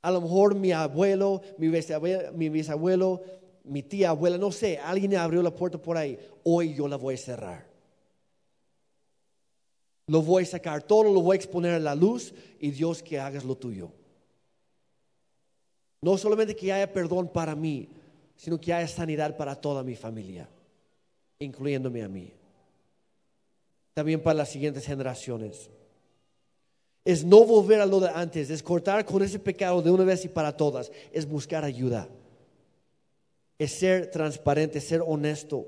A lo mejor mi abuelo, mi bisabuelo, mi, bisabuelo, mi tía abuela, no sé, alguien abrió la puerta por ahí. Hoy yo la voy a cerrar. Lo voy a sacar todo, lo voy a exponer a la luz y Dios que hagas lo tuyo. No solamente que haya perdón para mí, sino que haya sanidad para toda mi familia, incluyéndome a mí. También para las siguientes generaciones es no volver a lo de antes, es cortar con ese pecado de una vez y para todas, es buscar ayuda, es ser transparente, ser honesto,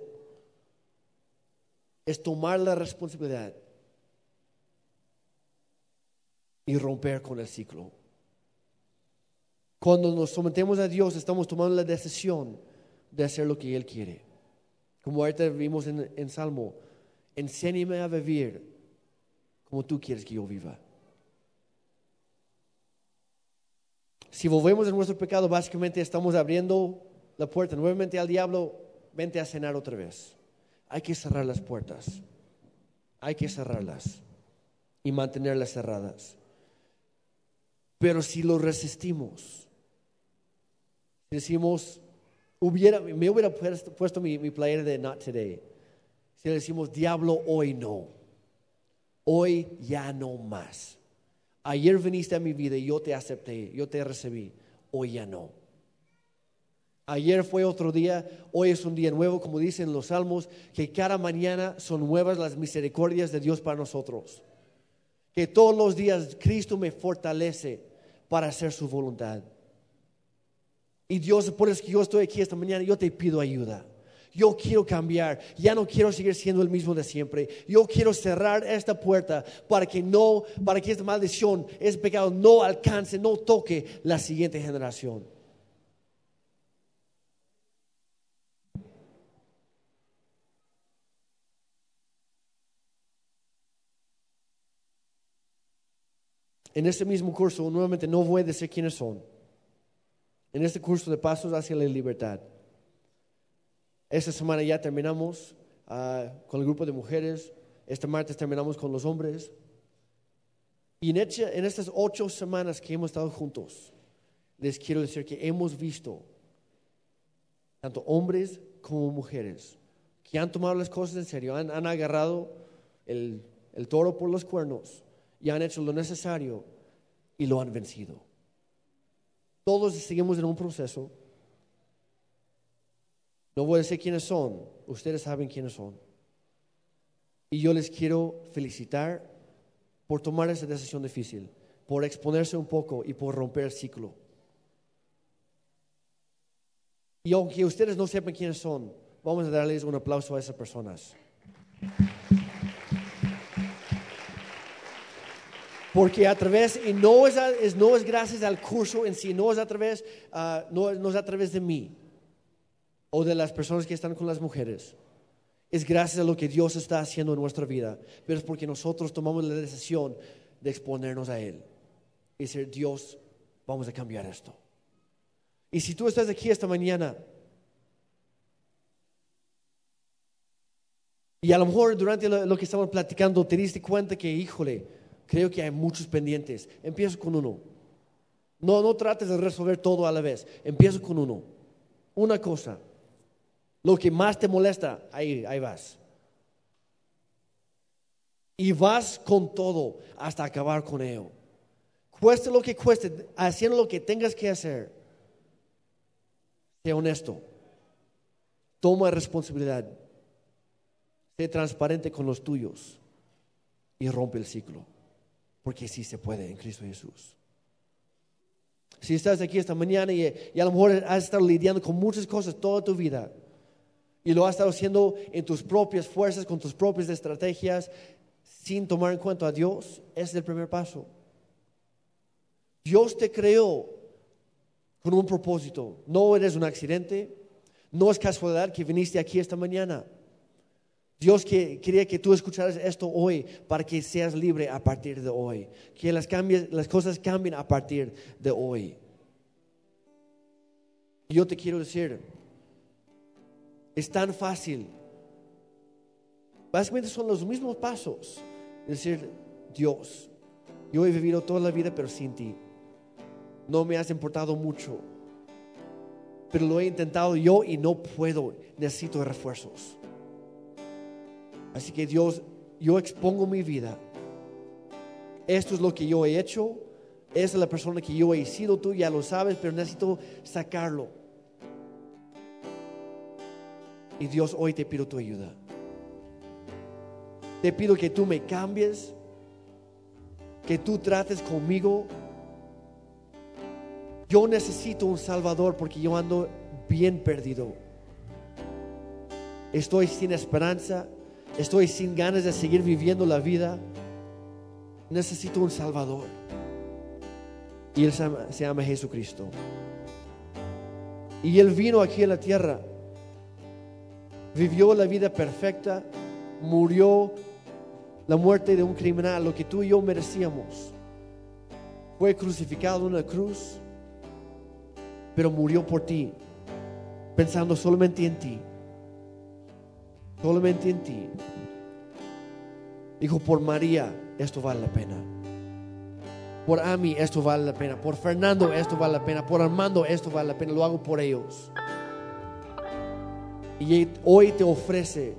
es tomar la responsabilidad y romper con el ciclo. Cuando nos sometemos a Dios, estamos tomando la decisión de hacer lo que Él quiere. Como ahorita vimos en, en Salmo, enséñame a vivir como tú quieres que yo viva. Si volvemos a nuestro pecado, básicamente estamos abriendo la puerta nuevamente al diablo, vente a cenar otra vez. Hay que cerrar las puertas. Hay que cerrarlas y mantenerlas cerradas. Pero si lo resistimos, decimos, hubiera, me hubiera puesto, mi, mi playera de Not Today. Si le decimos, diablo, hoy no. Hoy ya no más. Ayer viniste a mi vida y yo te acepté, yo te recibí, hoy ya no. Ayer fue otro día, hoy es un día nuevo, como dicen los salmos, que cada mañana son nuevas las misericordias de Dios para nosotros. Que todos los días Cristo me fortalece para hacer su voluntad. Y Dios, por eso que yo estoy aquí esta mañana, yo te pido ayuda yo quiero cambiar, ya no quiero seguir siendo el mismo de siempre. Yo quiero cerrar esta puerta para que no, para que esta maldición, este pecado no alcance, no toque la siguiente generación. En este mismo curso, nuevamente no voy a decir quiénes son. En este curso de pasos hacia la libertad. Esta semana ya terminamos ah, con el grupo de mujeres. Este martes terminamos con los hombres. Y en, en estas ocho semanas que hemos estado juntos, les quiero decir que hemos visto tanto hombres como mujeres que han tomado las cosas en serio, han, agarrado el toro por los cuernos y han hecho lo necesario y lo han vencido. Todos seguimos en un proceso no voy a decir quiénes son, ustedes saben quiénes son. Y yo les quiero felicitar por tomar esa decisión difícil, por exponerse un poco y por romper el ciclo. Y aunque ustedes no sepan quiénes son, vamos a darles un aplauso a esas personas. Porque a través, y no es, no es gracias al curso en sí, no es a través, ah, no es a través de mí o de las personas que están con las mujeres. Es gracias a lo que Dios está haciendo en nuestra vida, pero es porque nosotros tomamos la decisión de exponernos a Él y decir, Dios, vamos a cambiar esto. Y si tú estás aquí esta mañana y a lo mejor durante lo, que estamos platicando te diste cuenta que, híjole, Creo que hay muchos pendientes. Empiezo con uno. No, no trates de resolver todo a la vez. Empiezo con uno. Una cosa. Lo que más te molesta, ahí, ahí vas. Y vas con todo hasta acabar con ello. Cueste lo que cueste, haciendo lo que tengas que hacer. Sé honesto. Toma responsabilidad. Sé transparente con los tuyos. Y rompe el ciclo. Porque sí se puede en Cristo Jesús. Si estás aquí esta mañana y, y, a lo mejor has estado lidiando con muchas cosas toda tu vida y lo has estado haciendo en tus propias fuerzas, con tus propias estrategias, sin tomar en cuenta a Dios, ese es el primer paso. Dios te creó con un propósito. No eres un accidente, no es casualidad que viniste aquí esta mañana. Dios que, quería que tú escucharas esto hoy para que seas libre a partir de hoy. Que las, cambies, las cosas cambien a partir de hoy. Yo te quiero decir, es tan fácil. Básicamente son los mismos pasos. Decir, Dios, yo he vivido toda la vida pero sin ti. No me has importado mucho. Pero lo he intentado yo y no puedo. Necesito refuerzos. Así que Dios, yo expongo mi vida. Esto es lo que yo he hecho. Esa es la persona que yo he sido. Tú ya lo sabes, pero necesito sacarlo. Y Dios, hoy te pido tu ayuda. Te pido que tú me cambies, que tú trates conmigo. Yo necesito un Salvador porque yo ando bien perdido. Estoy sin esperanza, estoy sin ganas de seguir viviendo la vida. Necesito un Salvador. Y Él se llama, Jesucristo. Y Él vino aquí a la tierra vivió la vida perfecta, murió la muerte de un criminal, lo que tú y yo merecíamos. Fue crucificado en una cruz, pero murió por ti, pensando solamente en ti. Solamente en ti. Dijo, por María, esto vale la pena. Por Ami, esto vale la pena. Por Fernando, esto vale la pena. Por Armando, esto vale la pena. Lo hago por ellos. Y hoy te ofrece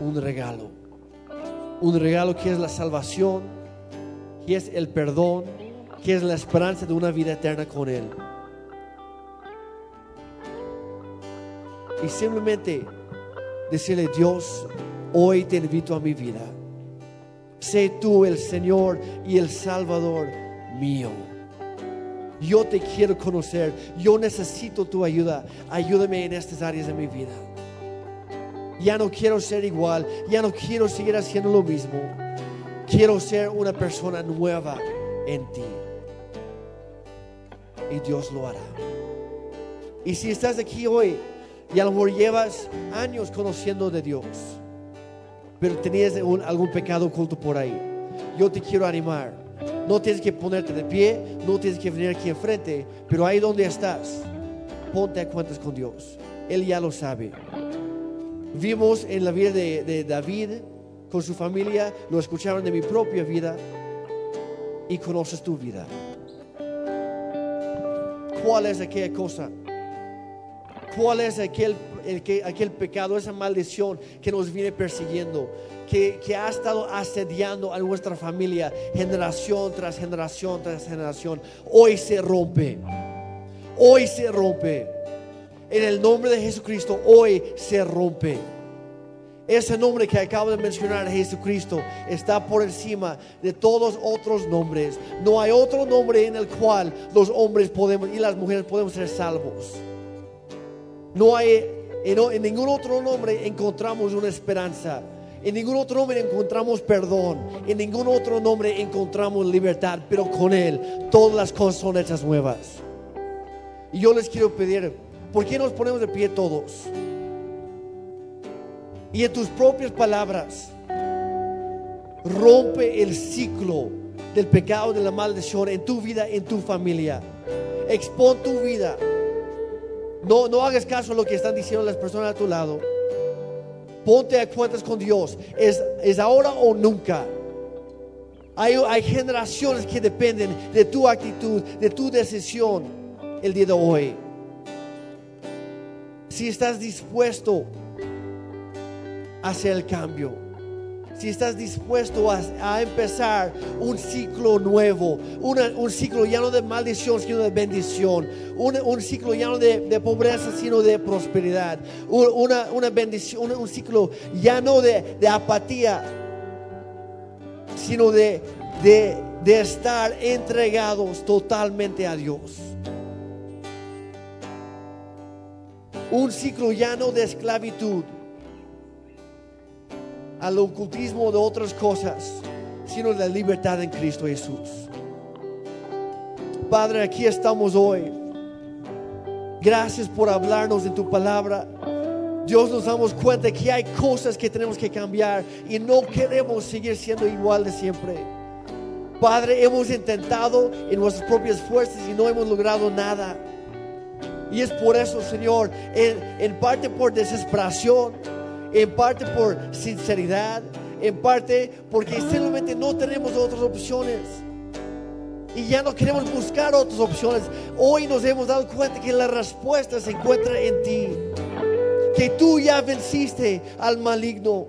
un regalo. Un regalo que es la salvación, que es el perdón, que es la esperanza de una vida eterna con Él. Y simplemente decirle, Dios, hoy te invito a mi vida. Sé tú el Señor y el Salvador mío. Yo te quiero conocer. Yo necesito tu ayuda. Ayúdame en estas áreas de mi vida. Ya no quiero ser igual. Ya no quiero seguir haciendo lo mismo. Quiero ser una persona nueva en ti. Y Dios lo hará. Y si estás aquí hoy y a lo mejor llevas años conociendo de Dios, pero tenías algún pecado oculto por ahí, yo te quiero animar no tienes que ponerte de pie, no tienes que venir aquí enfrente, pero ahí donde estás, ponte a cuentas con Dios. Él ya lo sabe. Vimos en la vida de, David con su familia, lo escucharon de mi propia vida y conoces tu vida. ¿Cuál es aquella cosa? ¿Cuál es aquel, aquel pecado, esa maldición que nos viene persiguiendo? que, ha estado asediando a nuestra familia generación tras generación tras generación, hoy se rompe. Hoy se rompe. En el nombre de Jesucristo, hoy se rompe. Ese nombre que acabo de mencionar, Jesucristo, está por encima de todos otros nombres. No hay otro nombre en el cual los hombres podemos y las mujeres podemos ser salvos. No hay en ningún otro nombre encontramos una esperanza. En ningún otro nombre encontramos perdón. En ningún otro nombre encontramos libertad. Pero con Él todas las cosas son hechas nuevas. Y yo les quiero pedir, ¿por qué nos ponemos de pie todos? Y en tus propias palabras, rompe el ciclo del pecado, de la maldición en tu vida, en tu familia. Expon tu vida. No, no hagas caso a lo que están diciendo las personas a tu lado Ponte a cuentas con Dios. Es, es ahora o nunca. Hay, hay generaciones que dependen de tu actitud, de tu decisión el día de hoy. Si estás dispuesto a hacer el cambio si estás dispuesto a, empezar un ciclo nuevo, un ciclo ya no de maldición, sino de bendición, un, ciclo ya no de, pobreza, sino de prosperidad, una, una bendición, un, ciclo ya no de, apatía, sino de, de estar entregados totalmente a Dios. Un ciclo ya no de esclavitud, al ocultismo de otras cosas, sino la libertad en Cristo Jesús. Padre, aquí estamos hoy. Gracias por hablarnos de tu palabra. Dios nos damos cuenta que hay cosas que tenemos que cambiar y no queremos seguir siendo igual de siempre. Padre, hemos intentado en nuestras propias fuerzas y no hemos logrado nada. Y es por eso, Señor, en, en parte por desesperación, en parte por sinceridad, en parte porque simplemente no tenemos otras opciones. Y ya no queremos buscar otras opciones. Hoy nos hemos dado cuenta que la respuesta se encuentra en ti. Que tú ya venciste al maligno.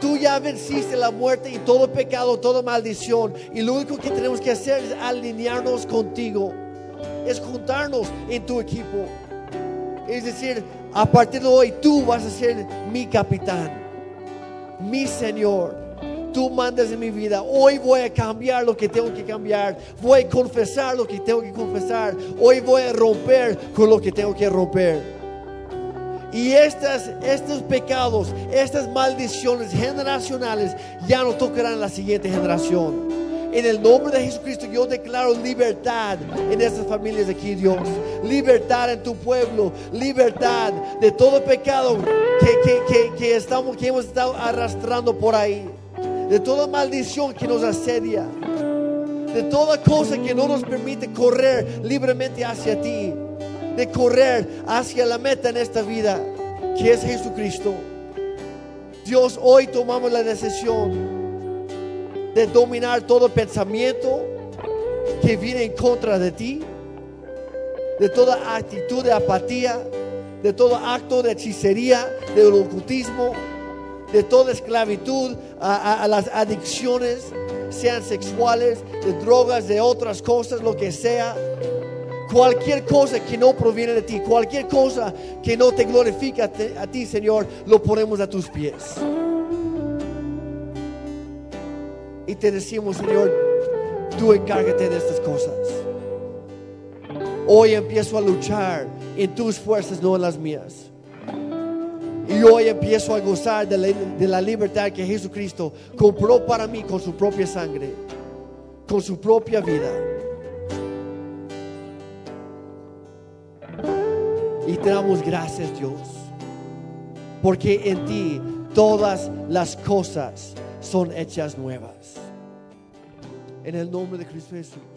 Tú ya venciste la muerte y todo pecado, toda maldición. Y lo único que tenemos que hacer es alinearnos contigo. Es juntarnos en tu equipo. Es decir, a partir de hoy tú vas a ser mi capitán, mi Señor. Tú mandas en mi vida. Hoy voy a cambiar lo que tengo que cambiar. Voy a confesar lo que tengo que confesar. Hoy voy a romper con lo que tengo que romper. Y estos pecados, estas maldiciones generacionales ya no tocarán la siguiente generación. En el nombre de Jesucristo yo declaro libertad en estas familias aquí, Dios. Libertad en tu pueblo. Libertad de todo pecado que, estamos, que hemos estado arrastrando por ahí. De toda maldición que nos asedia. De toda cosa que no nos permite correr libremente hacia ti. De correr hacia la meta en esta vida, que es Jesucristo. Dios, hoy tomamos la decisión de dominar todo pensamiento que viene en contra de ti, de toda actitud de apatía, de todo acto de hechicería, de ocultismo, de toda esclavitud a, las adicciones, sean sexuales, de drogas, de otras cosas, lo que sea. Cualquier cosa que no proviene de ti, cualquier cosa que no te glorifica a ti, Señor, lo ponemos a tus pies. Y te decimos, Señor, tú encárgate de estas cosas. Hoy empiezo a luchar en tus fuerzas, no en las mías. Y hoy empiezo a gozar de la, libertad que Jesucristo compró para mí con su propia sangre, con su propia vida. Y te damos gracias, Dios, porque en ti todas las cosas son hechas nuevas. En el nombre de Cristo Jesús.